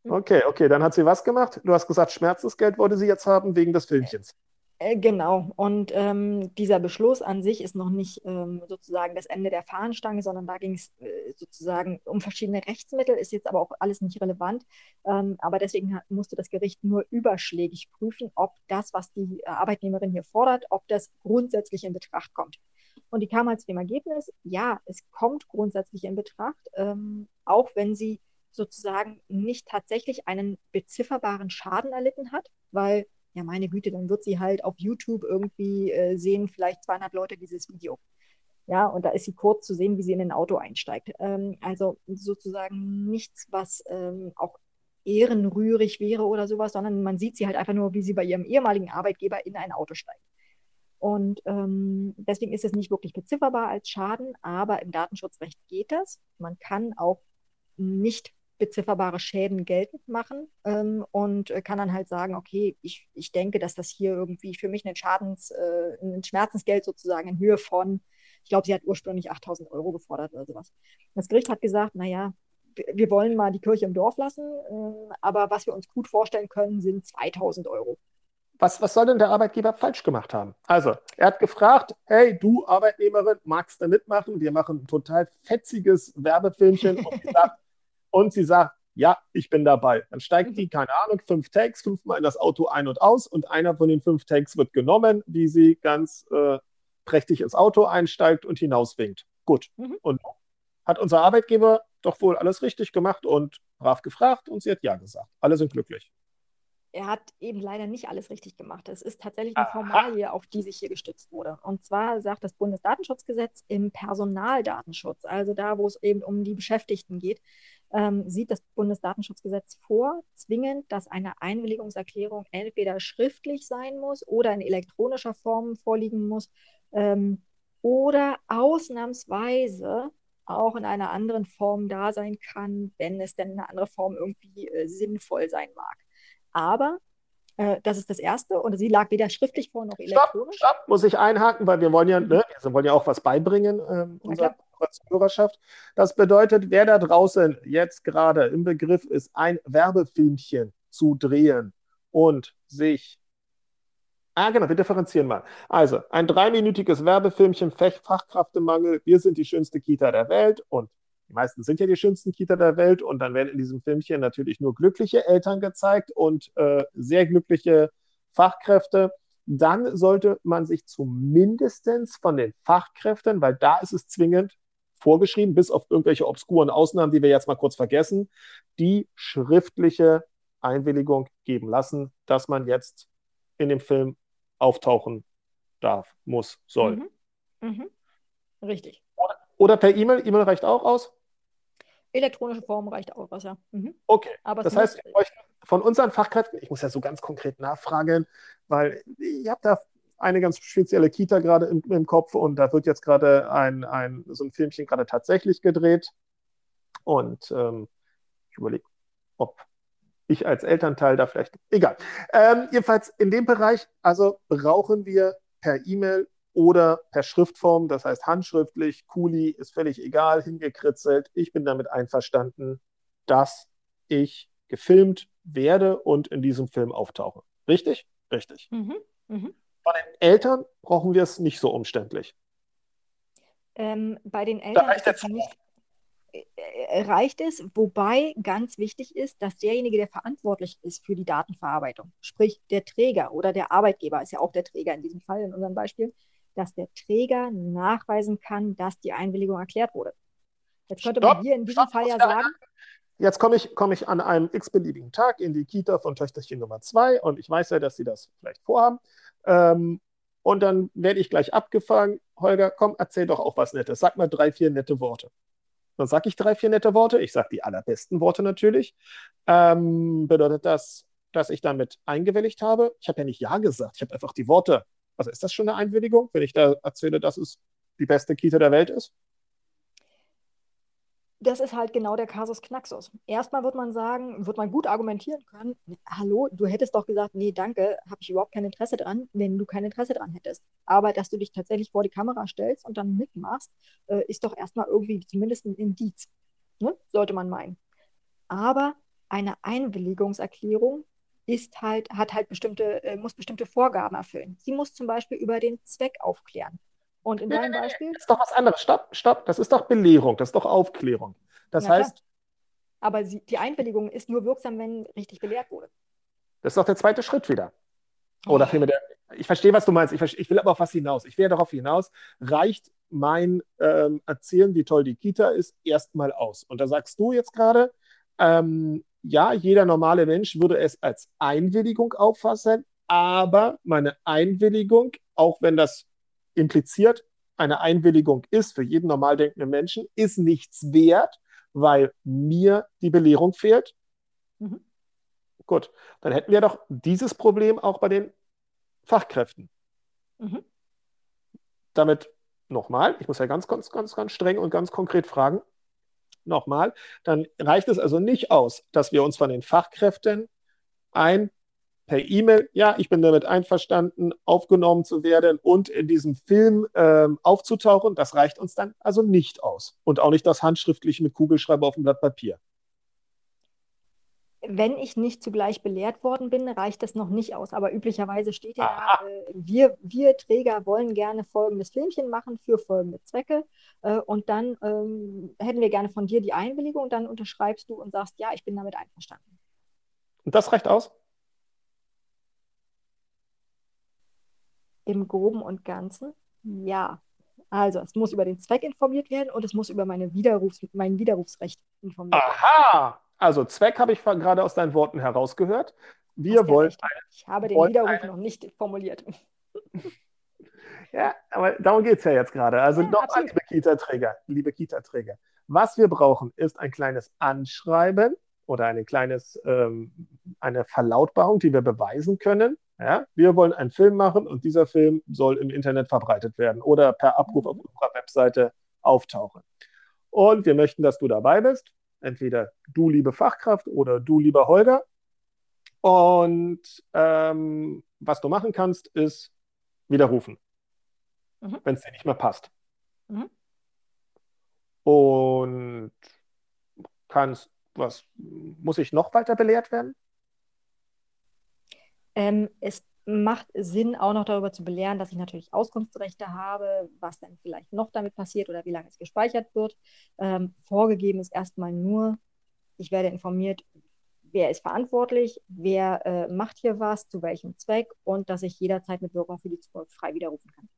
Mhm. Okay, okay, dann hat sie was gemacht? Du hast gesagt, Schmerzensgeld wollte sie jetzt haben wegen des Filmchens. Äh, genau. Und ähm, dieser Beschluss an sich ist noch nicht ähm, sozusagen das Ende der Fahnenstange, sondern da ging es äh, sozusagen um verschiedene Rechtsmittel, ist jetzt aber auch alles nicht relevant. Ähm, aber deswegen musste das Gericht nur überschlägig prüfen, ob das, was die äh, Arbeitnehmerin hier fordert, ob das grundsätzlich in Betracht kommt. Und die kam halt zu dem Ergebnis, ja, es kommt grundsätzlich in Betracht, ähm, auch wenn sie sozusagen nicht tatsächlich einen bezifferbaren Schaden erlitten hat, weil ja meine Güte, dann wird sie halt auf YouTube irgendwie äh, sehen, vielleicht 200 Leute dieses Video. Ja, und da ist sie kurz zu sehen, wie sie in ein Auto einsteigt. Ähm, also sozusagen nichts, was ähm, auch ehrenrührig wäre oder sowas, sondern man sieht sie halt einfach nur, wie sie bei ihrem ehemaligen Arbeitgeber in ein Auto steigt. Und ähm, deswegen ist es nicht wirklich bezifferbar als Schaden, aber im Datenschutzrecht geht das. Man kann auch nicht bezifferbare Schäden geltend machen ähm, und äh, kann dann halt sagen, okay, ich, ich denke, dass das hier irgendwie für mich ein Schadens, äh, ein Schmerzensgeld sozusagen in Höhe von, ich glaube, sie hat ursprünglich 8000 Euro gefordert oder sowas. Das Gericht hat gesagt, naja, wir wollen mal die Kirche im Dorf lassen, äh, aber was wir uns gut vorstellen können, sind 2000 Euro. was, was soll denn der Arbeitgeber falsch gemacht haben? Also, er hat gefragt, hey, du Arbeitnehmerin, magst du mitmachen? Wir machen ein total fetziges Werbefilmchen. Und sie sagt, und sie sagt ja, ich bin dabei. Dann steigt die, keine Ahnung, fünf Takes, fünfmal in das Auto ein und aus und einer von den fünf Takes wird genommen, wie sie ganz äh, prächtig ins Auto einsteigt und hinauswinkt. Gut. Mhm. Und hat unser Arbeitgeber doch wohl alles richtig gemacht und brav gefragt und sie hat Ja gesagt. Alle sind glücklich er hat eben leider nicht alles richtig gemacht. Es ist tatsächlich eine Formalie, auf die sich hier gestützt wurde. Und zwar sagt das Bundesdatenschutzgesetz im Personaldatenschutz, also da, wo es eben um die Beschäftigten geht, ähm, sieht das Bundesdatenschutzgesetz vor, zwingend, dass eine Einwilligungserklärung entweder schriftlich sein muss oder in elektronischer Form vorliegen muss ähm, oder ausnahmsweise auch in einer anderen Form da sein kann, wenn es denn eine andere Form irgendwie äh, sinnvoll sein mag. Aber äh, das ist das Erste und sie lag weder schriftlich vor noch elektronisch. Stopp, stopp, muss ich einhaken, weil wir wollen ja, ne, wir wollen ja auch was beibringen, ähm, unserer Hörerschaft. Das bedeutet, wer da draußen jetzt gerade im Begriff ist, ein Werbefilmchen zu drehen und sich Ah, genau, wir differenzieren mal. Also, ein dreiminütiges Werbefilmchen, Fachkräftemangel, wir sind die schönste Kita der Welt und die meisten sind ja die schönsten Kita der Welt und dann werden in diesem Filmchen natürlich nur glückliche Eltern gezeigt und äh, sehr glückliche Fachkräfte. Dann sollte man sich zumindest von den Fachkräften, weil da ist es zwingend vorgeschrieben, bis auf irgendwelche obskuren Ausnahmen, die wir jetzt mal kurz vergessen, die schriftliche Einwilligung geben lassen, dass man jetzt in dem Film auftauchen darf, muss, soll. Mhm. Mhm. Richtig. Oder, oder per E-Mail. E-Mail reicht auch aus? Elektronische Form reicht auch was, ja. Mhm. Okay. Aber das heißt, von unseren Fachkräften, ich muss ja so ganz konkret nachfragen, weil ich habe da eine ganz spezielle Kita gerade im, im, Kopf und da wird jetzt gerade ein, ein, so ein Filmchen gerade tatsächlich gedreht. Und ähm, ich überlege, ob ich als Elternteil da vielleicht, egal. Ähm, jedenfalls in dem Bereich, also brauchen wir per E-Mail oder per Schriftform, das heißt handschriftlich, Kuli, ist völlig egal, hingekritzelt. Ich bin damit einverstanden, dass ich gefilmt werde und in diesem Film auftauche. Richtig? Richtig. Mhm. Mhm. Bei den Eltern brauchen wir es nicht so umständlich. Ähm, bei den Eltern reicht, ist es nicht, äh, äh, reicht es, wobei ganz wichtig ist, dass derjenige, der verantwortlich ist für die Datenverarbeitung, sprich der Träger oder der Arbeitgeber, ist ja auch der Träger in diesem Fall, in unserem Beispiel, dass der Träger nachweisen kann, dass die Einwilligung erklärt wurde. Jetzt könnte stopp, man hier in diesem stopp, Fall ja sagen. Jetzt komme ich, komm ich an einem x-beliebigen Tag in die Kita von Töchterchen Nummer 2 und ich weiß ja, dass sie das vielleicht vorhaben. Ähm, und dann werde ich gleich abgefangen. Holger, komm, erzähl doch auch was Nettes. Sag mal drei, vier nette Worte. Dann sage ich drei, vier nette Worte. Ich sage die allerbesten Worte natürlich. Ähm, bedeutet das, dass ich damit eingewilligt habe? Ich habe ja nicht Ja gesagt. Ich habe einfach die Worte also ist das schon eine Einwilligung, wenn ich da erzähle, dass es die beste Kita der Welt ist? Das ist halt genau der Kasus Knaxus. Erstmal wird man sagen, wird man gut argumentieren können, hallo, du hättest doch gesagt, nee, danke, habe ich überhaupt kein Interesse dran, wenn du kein Interesse dran hättest. Aber dass du dich tatsächlich vor die Kamera stellst und dann mitmachst, äh, ist doch erstmal irgendwie zumindest ein Indiz. Ne? Sollte man meinen. Aber eine Einwilligungserklärung ist halt, hat halt bestimmte, äh, muss bestimmte Vorgaben erfüllen. Sie muss zum Beispiel über den Zweck aufklären. Und in deinem Beispiel. Das ist doch was anderes. Stopp, stopp. Das ist doch Belehrung, das ist doch Aufklärung. Das ja, heißt. Klar. Aber sie, die Einwilligung ist nur wirksam, wenn richtig belehrt wurde. Das ist doch der zweite Schritt wieder. Oder oh. vielmehr der. Ich verstehe, was du meinst. Ich, ich, will aber auf was hinaus. Ich will darauf hinaus. Reicht mein ähm, Erzählen, wie toll die Kita ist, erstmal aus. Und da sagst du jetzt gerade, ähm, ja, jeder normale Mensch würde es als Einwilligung auffassen, aber meine Einwilligung, auch wenn das impliziert eine Einwilligung ist für jeden normal denkenden Menschen, ist nichts wert, weil mir die Belehrung fehlt. Mhm. Gut, dann hätten wir doch dieses Problem auch bei den Fachkräften. Mhm. Damit nochmal, ich muss ja ganz, ganz, ganz, ganz streng und ganz konkret fragen, nochmal, dann reicht es also nicht aus, dass wir uns von den Fachkräften ein per E-Mail, ja, ich bin damit einverstanden, aufgenommen zu werden und in diesem Film ähm, aufzutauchen. Das reicht uns dann also nicht aus. Und auch nicht das handschriftliche mit Kugelschreiber auf dem Blatt Papier. wenn ich nicht zugleich belehrt worden bin, reicht das noch nicht aus. Aber üblicherweise steht ja da, äh, wir, wir Träger wollen gerne folgendes Filmchen machen für folgende Zwecke. Äh, und dann ähm, hätten wir gerne von dir die Einwilligung. Und dann unterschreibst du und sagst, ja, ich bin damit einverstanden. Und das reicht aus? Im Groben und Ganzen, ja. Also, es muss über den Zweck informiert werden und es muss über meine Widerrufs mein Widerrufsrecht informiert werden. Aha! Also, Zweck habe ich gerade aus deinen Worten herausgehört. Wir wollen. Ich habe den Widerruf noch nicht formuliert. Ja, aber darum geht es ja jetzt gerade. Also ja, nochmal, liebe Kita-Träger, liebe Kita-Träger, was wir brauchen, ist ein kleines Anschreiben oder eine kleines, ähm, eine Verlautbarung, die wir beweisen können. Ja, wir wollen einen Film machen und dieser Film soll im Internet verbreitet werden oder per Abruf auf unserer Webseite auftauchen. Und wir möchten, dass du dabei bist. Entweder du, liebe Fachkraft, oder du, lieber Holger. Und ähm, was du machen kannst, ist widerrufen, mhm. wenn es dir nicht mehr passt. Mhm. Und kannst, was muss ich noch weiter belehrt werden? Ähm, es macht Sinn, auch noch darüber zu belehren, dass ich natürlich Auskunftsrechte habe, was dann vielleicht noch damit passiert oder wie lange es gespeichert wird. Ähm, vorgegeben ist erstmal nur, ich werde informiert, wer ist verantwortlich, wer äh, macht hier was, zu welchem Zweck und dass ich jederzeit mit Wirkung für die Zukunft frei widerrufen kann.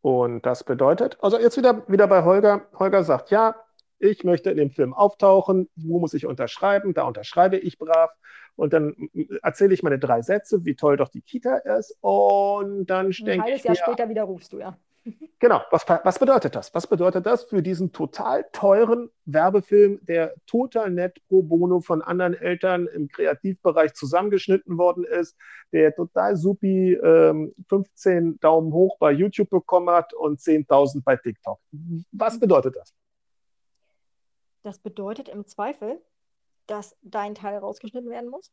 Und das bedeutet, also jetzt wieder, wieder bei Holger. Holger sagt, ja, ich möchte in dem Film auftauchen, wo muss ich unterschreiben? Da unterschreibe ich brav und dann erzähle ich meine drei Sätze, wie toll doch die Kita ist und dann denke ich. Ein halbes Jahr mir, später widerrufst du, ja. Genau, was, was bedeutet das? Was bedeutet das für diesen total teuren Werbefilm, der total nett pro bono von anderen Eltern im Kreativbereich zusammengeschnitten worden ist, der total supi ähm, 15 Daumen hoch bei YouTube bekommen hat und 10.000 bei TikTok? Was bedeutet das? Das bedeutet im Zweifel, dass dein Teil rausgeschnitten werden muss.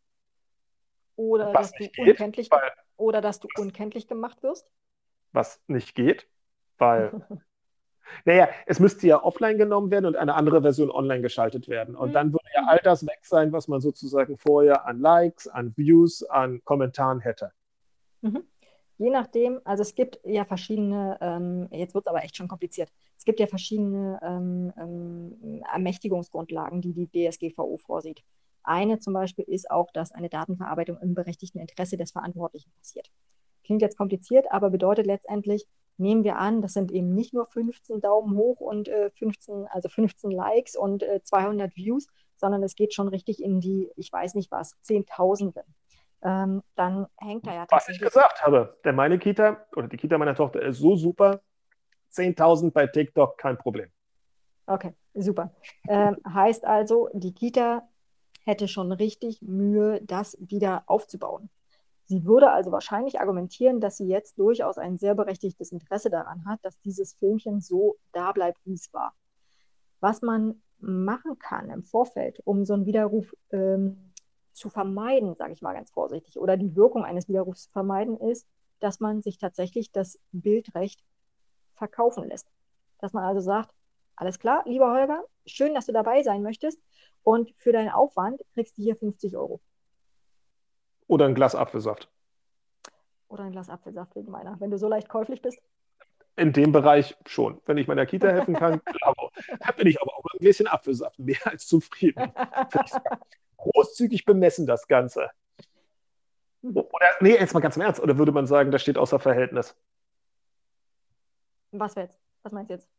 Oder dass, du geht, unkenntlich, weil, oder dass du unkenntlich gemacht wirst. Was nicht geht, weil. naja, es müsste ja offline genommen werden und eine andere Version online geschaltet werden. Und mhm. dann würde ja all das weg sein, was man sozusagen vorher an Likes, an Views, an Kommentaren hätte. Mhm. Je nachdem, also es gibt ja verschiedene, ähm, jetzt wird es aber echt schon kompliziert, es gibt ja verschiedene ähm, ähm, Ermächtigungsgrundlagen, die die DSGVO vorsieht. Eine zum Beispiel ist auch, dass eine Datenverarbeitung im berechtigten Interesse des Verantwortlichen passiert. Klingt jetzt kompliziert, aber bedeutet letztendlich, nehmen wir an, das sind eben nicht nur 15 Daumen hoch und äh, 15, also 15 Likes und äh, 200 Views, sondern es geht schon richtig in die, ich weiß nicht was, Zehntausende ähm, dann hängt da ja Was ich gesagt habe, denn meine Kita oder die Kita meiner Tochter ist so super, 10.000 bei TikTok, kein Problem. Okay, super. Ähm, heißt also, die Kita hätte schon richtig Mühe, das wieder aufzubauen. Sie würde also wahrscheinlich argumentieren, dass sie jetzt durchaus ein sehr berechtigtes Interesse daran hat, dass dieses Filmchen so da bleibt, wie es war. Was man machen kann im Vorfeld, um so einen Widerruf ähm, zu vermeiden, sage ich mal ganz vorsichtig, oder die Wirkung eines Widerrufs zu vermeiden, ist, dass man sich tatsächlich das Bildrecht verkaufen lässt. Dass man also sagt, alles klar, lieber Holger, schön, dass du dabei sein möchtest und für deinen Aufwand kriegst du hier 50 Euro. Oder ein Glas Apfelsaft. Oder ein Glas Apfelsaft wegen meiner, wenn du so leicht käuflich bist. In dem Bereich schon. Wenn ich meiner Kita helfen kann, klar. Da bin ich aber auch ein Gläschen Apfelsaft mehr als zufrieden. großzügig bemessen, das Ganze. Oder, nee, jetzt mal ganz im Ernst, oder würde man sagen, das steht außer Verhältnis? Was jetzt? Was meinst du jetzt?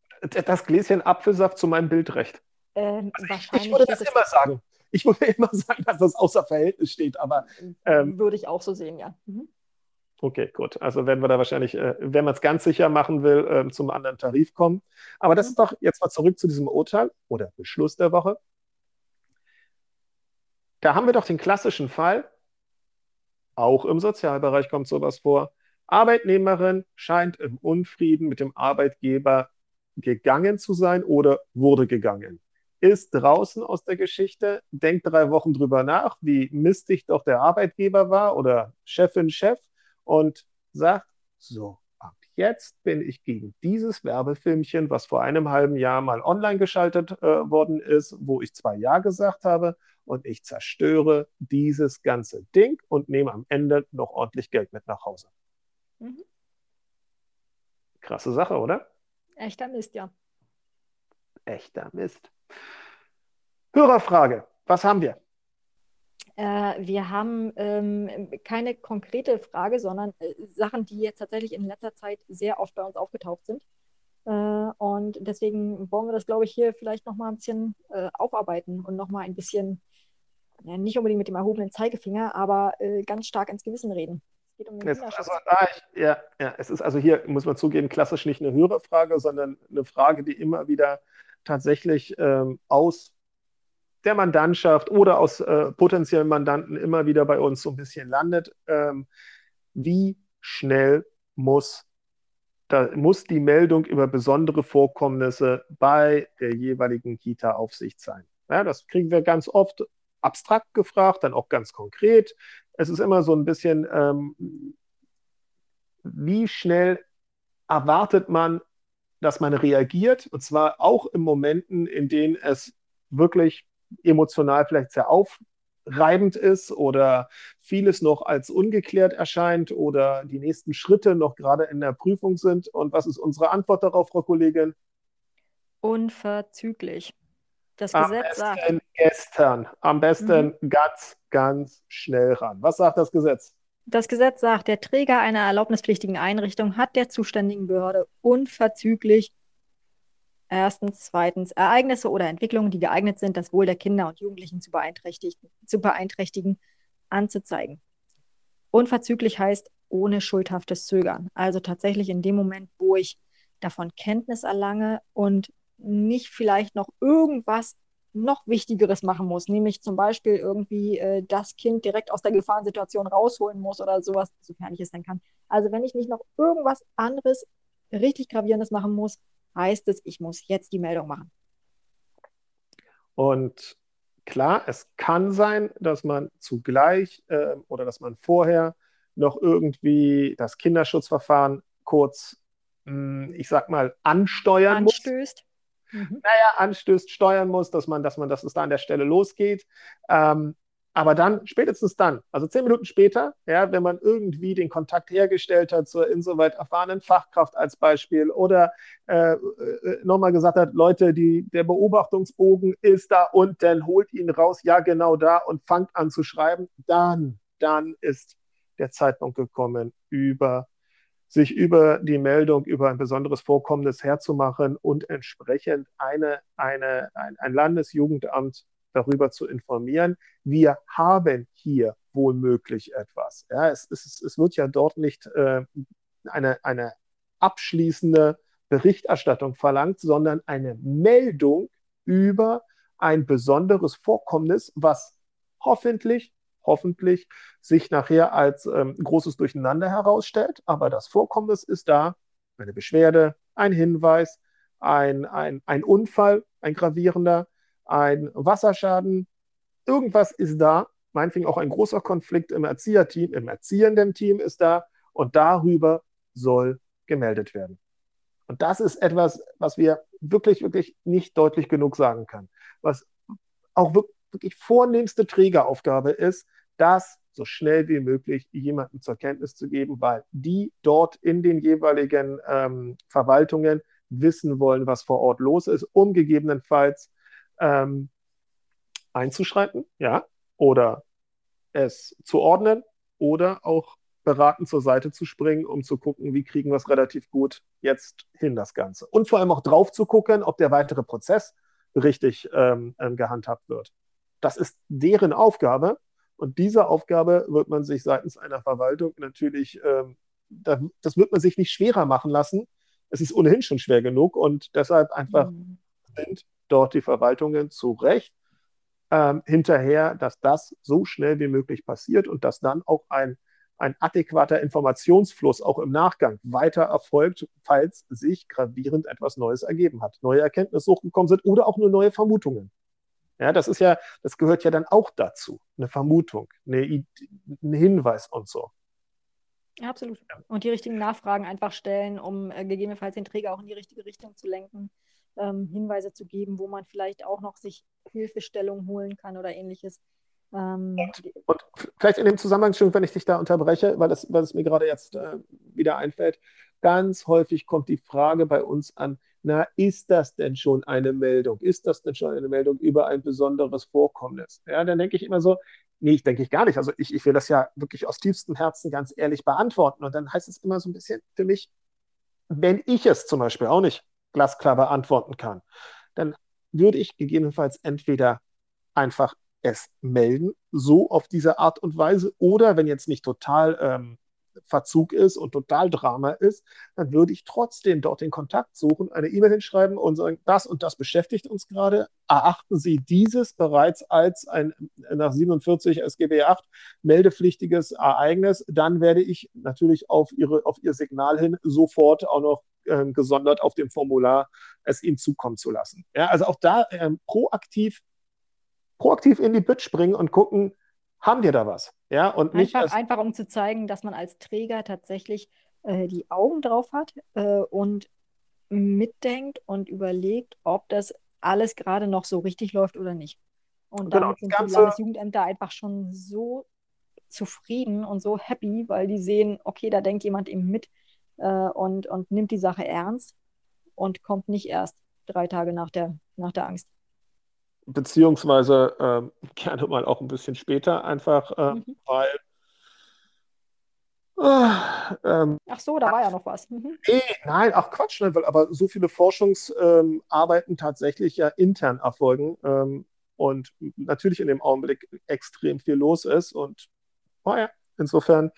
Das Gläschen Apfelsaft zu meinem Bildrecht. Ähm, also ich, ich, würde das immer sagen. Ich würde immer sagen, dass das außer Verhältnis steht, aber. Ähm, würde ich auch so sehen, ja. Mhm. Okay, gut. Also werden wir da wahrscheinlich, äh, wenn man es ganz sicher machen will, äh, zum anderen Tarif kommen. Aber das mhm. ist doch jetzt mal zurück zu diesem Urteil oder Beschluss der Woche. Da haben wir doch den klassischen Fall, auch im Sozialbereich kommt sowas vor. Arbeitnehmerin scheint im Unfrieden mit dem Arbeitgeber gegangen zu sein oder wurde gegangen. Ist draußen aus der Geschichte, denkt drei Wochen drüber nach, wie mistig doch der Arbeitgeber war oder Chefin, Chef und sagt, so, jetzt bin ich gegen dieses Werbefilmchen, was vor einem halben Jahr mal online geschaltet äh, worden ist, wo ich zwei Ja gesagt habe, und ich zerstöre dieses ganze Ding und nehme am Ende noch ordentlich Geld mit nach Hause. Mhm. Krasse Sache, oder? Echter Mist, ja. Echter Mist. Hörerfrage, was haben wir? Äh, wir haben ähm, keine konkrete Frage, sondern äh, Sachen, die jetzt tatsächlich in letzter Zeit sehr oft bei uns aufgetaucht sind. Äh, und deswegen wollen wir das, glaube ich, hier vielleicht nochmal ein bisschen äh, aufarbeiten und nochmal ein bisschen, ja, nicht unbedingt mit dem erhobenen Zeigefinger, aber äh, ganz stark ins Gewissen reden. Es geht um den also, ah, ich, ja, ja, es ist also hier, muss man zugeben, klassisch nicht eine höhere Frage, sondern eine Frage, die immer wieder tatsächlich ähm, aus der Mandantschaft oder aus äh, potenziellen Mandanten immer wieder bei uns so ein bisschen landet. Ähm, wie schnell muss, da, muss die Meldung über besondere Vorkommnisse bei der jeweiligen Kita-Aufsicht sein? Ja, das kriegen wir ganz oft abstrakt gefragt, dann auch ganz konkret. Es ist immer so ein bisschen, ähm, wie schnell erwartet man, dass man reagiert, und zwar auch in Momenten, in denen es wirklich emotional vielleicht sehr aufreibend ist oder vieles noch als ungeklärt erscheint oder die nächsten Schritte noch gerade in der Prüfung sind. Und was ist unsere Antwort darauf, Frau Kollegin? Unverzüglich. Das am Gesetz sagt. Gestern, am besten mhm. ganz, ganz schnell ran. Was sagt das Gesetz? Das Gesetz sagt, der Träger einer erlaubnispflichtigen Einrichtung hat der zuständigen Behörde unverzüglich Erstens, zweitens, Ereignisse oder Entwicklungen, die geeignet sind, das Wohl der Kinder und Jugendlichen zu beeinträchtigen, zu beeinträchtigen anzuzeigen. Unverzüglich heißt ohne schuldhaftes Zögern. Also tatsächlich in dem Moment, wo ich davon Kenntnis erlange und nicht vielleicht noch irgendwas noch Wichtigeres machen muss, nämlich zum Beispiel irgendwie äh, das Kind direkt aus der Gefahrensituation rausholen muss oder sowas, sofern ich es denn kann. Also wenn ich nicht noch irgendwas anderes richtig Gravierendes machen muss, heißt es, ich muss jetzt die Meldung machen. Und klar, es kann sein, dass man zugleich äh, oder dass man vorher noch irgendwie das Kinderschutzverfahren kurz, mh, hm, ich sag mal, ansteuern Anstößt. muss. Mhm. Naja, anstößt, steuern muss, dass man, dass man, dass es da an der Stelle losgeht. Ähm, aber dann, spätestens dann, also zehn Minuten später, ja, wenn man irgendwie den Kontakt hergestellt hat zur insoweit erfahrenen Fachkraft als Beispiel oder äh, äh, nochmal gesagt hat, Leute, die, der Beobachtungsbogen ist da unten, holt ihn raus, ja genau da und fangt an zu schreiben, dann, dann ist der Zeitpunkt gekommen, über sich über die Meldung über ein besonderes Vorkommnis herzumachen und entsprechend eine, eine, ein, ein Landesjugendamt darüber zu informieren. Wir haben hier wohlmöglich etwas. Ja, es, es, es wird ja dort nicht äh, eine, eine abschließende Berichterstattung verlangt, sondern eine Meldung über ein besonderes Vorkommnis, was hoffentlich, hoffentlich sich nachher als ähm, großes Durcheinander herausstellt. Aber das Vorkommnis ist da, eine Beschwerde, ein Hinweis, ein, ein, ein Unfall, ein gravierender, ein Wasserschaden, irgendwas ist da, meinetwegen auch ein großer Konflikt im Erzieherteam, im erziehenden Team ist da und darüber soll gemeldet werden. Und das ist etwas, was wir wirklich, wirklich nicht deutlich genug sagen können. Was auch wirklich vornehmste Trägeraufgabe ist, das so schnell wie möglich jemandem zur Kenntnis zu geben, weil die dort in den jeweiligen ähm, Verwaltungen wissen wollen, was vor Ort los ist, um gegebenenfalls ähm, einzuschreiten, ja, oder es zu ordnen oder auch beraten zur Seite zu springen, um zu gucken, wie kriegen wir es relativ gut jetzt hin, das Ganze. Und vor allem auch drauf zu gucken, ob der weitere Prozess richtig ähm, ähm gehandhabt wird. Das ist deren Aufgabe. Und diese Aufgabe wird man sich seitens einer Verwaltung natürlich, ähm, das wird man sich nicht schwerer machen lassen. Es ist ohnehin schon schwer genug und deshalb einfach mhm. sind dort die Verwaltungen zu Recht ähm, hinterher, dass das so schnell wie möglich passiert und dass dann auch ein, ein adäquater Informationsfluss auch im Nachgang weiter erfolgt, falls sich gravierend etwas Neues ergeben hat, neue Erkenntnisse hochgekommen sind oder auch nur neue Vermutungen. Ja, das ist ja, das gehört ja dann auch dazu. Eine Vermutung, ein Hinweis und so. Absolut. Und die richtigen Nachfragen einfach stellen, um äh, gegebenenfalls den Träger auch in die richtige Richtung zu lenken, ähm, Hinweise zu geben, wo man vielleicht auch noch sich Hilfestellung holen kann oder ähnliches. Ähm, und, vielleicht in dem Zusammenhang, wenn ich dich da unterbreche, weil es weil mir gerade jetzt äh, wieder einfällt, ganz häufig kommt die Frage bei uns an, na, ist das denn schon eine Meldung? Ist das denn schon eine Meldung über ein besonderes Vorkommnis? Ja, dann denke ich immer so, nee, ich denke ich gar nicht. Also ich, ich will das ja wirklich aus tiefstem Herzen ganz ehrlich beantworten. Und dann heißt es immer so ein bisschen für mich, wenn ich es zum Beispiel auch nicht glasklar beantworten kann, dann würde ich gegebenenfalls entweder einfach es melden, so auf diese Art und Weise, oder wenn jetzt nicht total ähm, Verzug ist und total Drama ist, dann würde ich trotzdem dort den Kontakt suchen, eine E-Mail hinschreiben und sagen, das und das beschäftigt uns gerade. Erachten Sie dieses bereits als ein nach 47 SGB 8 meldepflichtiges Ereignis, dann werde ich natürlich auf, ihre, auf Ihr Signal hin sofort auch noch äh, gesondert auf dem Formular es Ihnen zukommen zu lassen. Ja, also auch da ähm, proaktiv, proaktiv in die Bütt springen und gucken, haben wir da was? Ja, und nicht einfach, einfach um zu zeigen, dass man als Träger tatsächlich äh, die Augen drauf hat äh, und mitdenkt und überlegt, ob das alles gerade noch so richtig läuft oder nicht. Und genau, damit sind ganze... die Landesjugendämter einfach schon so zufrieden und so happy, weil die sehen, okay, da denkt jemand eben mit äh, und, und nimmt die Sache ernst und kommt nicht erst drei Tage nach der, nach der Angst beziehungsweise ähm, gerne mal auch ein bisschen später, einfach äh, mhm. weil. Äh, ähm, ach so, da war ja noch was. Mhm. Nee, nein, ach Quatsch, ne, weil aber so viele Forschungsarbeiten ähm, tatsächlich ja intern erfolgen ähm, und natürlich in dem Augenblick extrem viel los ist und naja, insofern.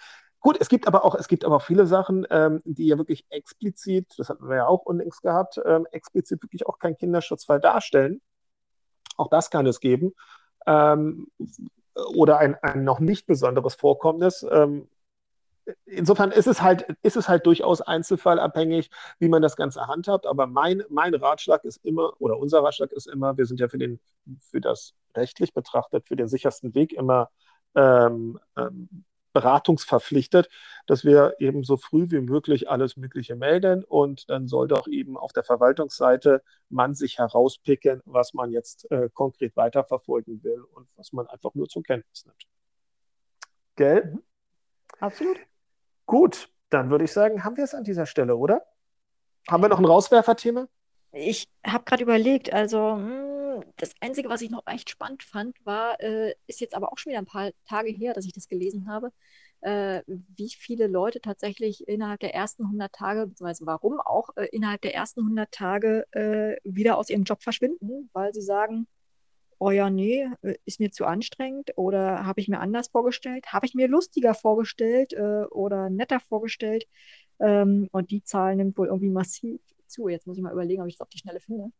Gut, es gibt aber auch, es gibt aber auch viele Sachen, ähm, die ja wirklich explizit, das hatten wir ja auch unlängst gehabt, ähm, explizit wirklich auch keinen Kinderschutzfall darstellen. Auch das kann es geben. Ähm, oder ein, ein noch nicht besonderes Vorkommnis. Ähm, insofern ist es halt, ist es halt durchaus einzelfallabhängig, wie man das Ganze handhabt. Aber mein, mein Ratschlag ist immer, oder unser Ratschlag ist immer, wir sind ja für, den, für das rechtlich betrachtet, für den sichersten Weg immer ähm, ähm, beratungsverpflichtet, dass wir eben so früh wie möglich alles Mögliche melden und dann soll doch eben auf der Verwaltungsseite man sich herauspicken, was man jetzt äh, konkret weiterverfolgen will und was man einfach nur zur Kenntnis nimmt. Gell? Mhm. Absolut. Gut, dann würde ich sagen, haben wir es an dieser Stelle, oder? Haben wir noch ein Rauswerferthema? Ich habe gerade überlegt, also das Einzige, was ich noch echt spannend fand, war, äh, ist jetzt aber auch schon wieder ein paar Tage her, dass ich das gelesen habe, äh, wie viele Leute tatsächlich innerhalb der ersten 100 Tage, beziehungsweise warum auch äh, innerhalb der ersten 100 Tage äh, wieder aus ihrem Job verschwinden, weil sie sagen, oh ja, nee, äh, ist mir zu anstrengend oder habe ich mir anders vorgestellt, habe ich mir lustiger vorgestellt äh, oder netter vorgestellt. Ähm, und die Zahl nimmt wohl irgendwie massiv zu. Jetzt muss ich mal überlegen, ob ich es auf die Schnelle finde.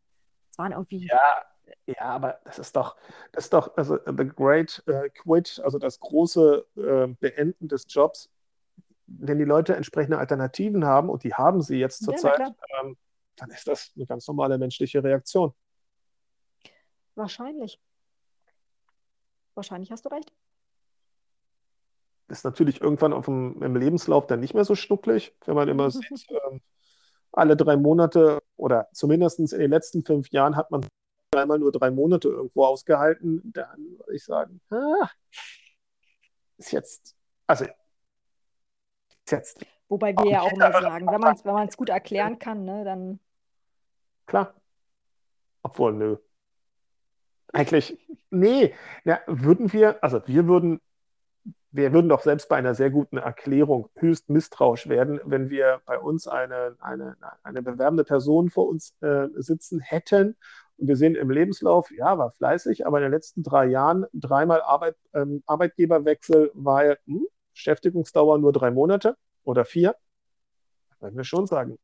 Es waren irgendwie. Ja, ja, aber das ist doch, das ist doch, also The Great äh, Quit, also das große äh, Beenden des Jobs, wenn die Leute entsprechende Alternativen haben, und die haben sie jetzt zurzeit, ja, ähm, dann ist das eine ganz normale menschliche Reaktion. Wahrscheinlich. Wahrscheinlich hast du recht. Ist natürlich irgendwann auf dem, im Lebenslauf dann nicht mehr so schnucklig, wenn man immer sieht, ähm, alle drei Monate oder zumindest in den letzten fünf Jahren hat man dreimal nur drei Monate irgendwo ausgehalten, dann würde ich sagen, ah, ist jetzt, also ist jetzt. Wobei wir ja auch mal sagen, wenn man es wenn gut erklären kann, ne, dann. Klar. Obwohl, nö. Eigentlich, nee, ja, würden wir, also wir würden wir würden doch selbst bei einer sehr guten Erklärung höchst misstrauisch werden, wenn wir bei uns eine, eine, eine bewerbende Person vor uns äh, sitzen hätten und wir sehen im Lebenslauf, ja, war fleißig, aber in den letzten drei Jahren dreimal Arbeit, ähm, Arbeitgeberwechsel, weil hm, Beschäftigungsdauer nur drei Monate oder vier. Würden wir schon sagen.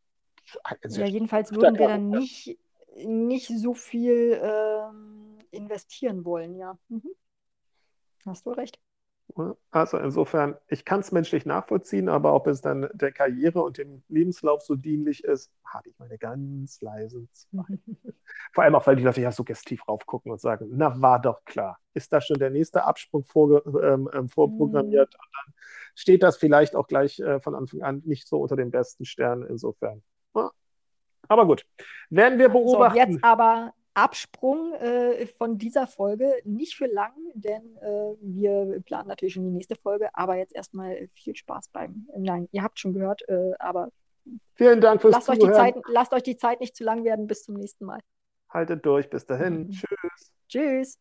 Ja, jedenfalls würden wir dann nicht, nicht so viel ähm, investieren wollen, ja. Mhm. Hast du recht. Also insofern, ich kann es menschlich nachvollziehen, aber ob es dann der Karriere und dem Lebenslauf so dienlich ist, habe ich meine ganz leisen Zweifel. Vor allem auch, weil die Leute ja suggestiv raufgucken und sagen, na, war doch klar. Ist da schon der nächste Absprung vor, ähm, ähm, vorprogrammiert? Mhm. Und dann steht das vielleicht auch gleich äh, von Anfang an nicht so unter den besten Sternen. Insofern. Ja. Aber gut, werden wir beobachten. So, jetzt aber Absprung äh, von dieser Folge. Nicht für lang, denn äh, wir planen natürlich schon die nächste Folge, aber jetzt erstmal viel Spaß beim. Nein, ihr habt schon gehört, äh, aber. Vielen Dank fürs lasst Zuhören. Euch die Zeit, lasst euch die Zeit nicht zu lang werden. Bis zum nächsten Mal. Haltet durch. Bis dahin. Mhm. Tschüss. Tschüss.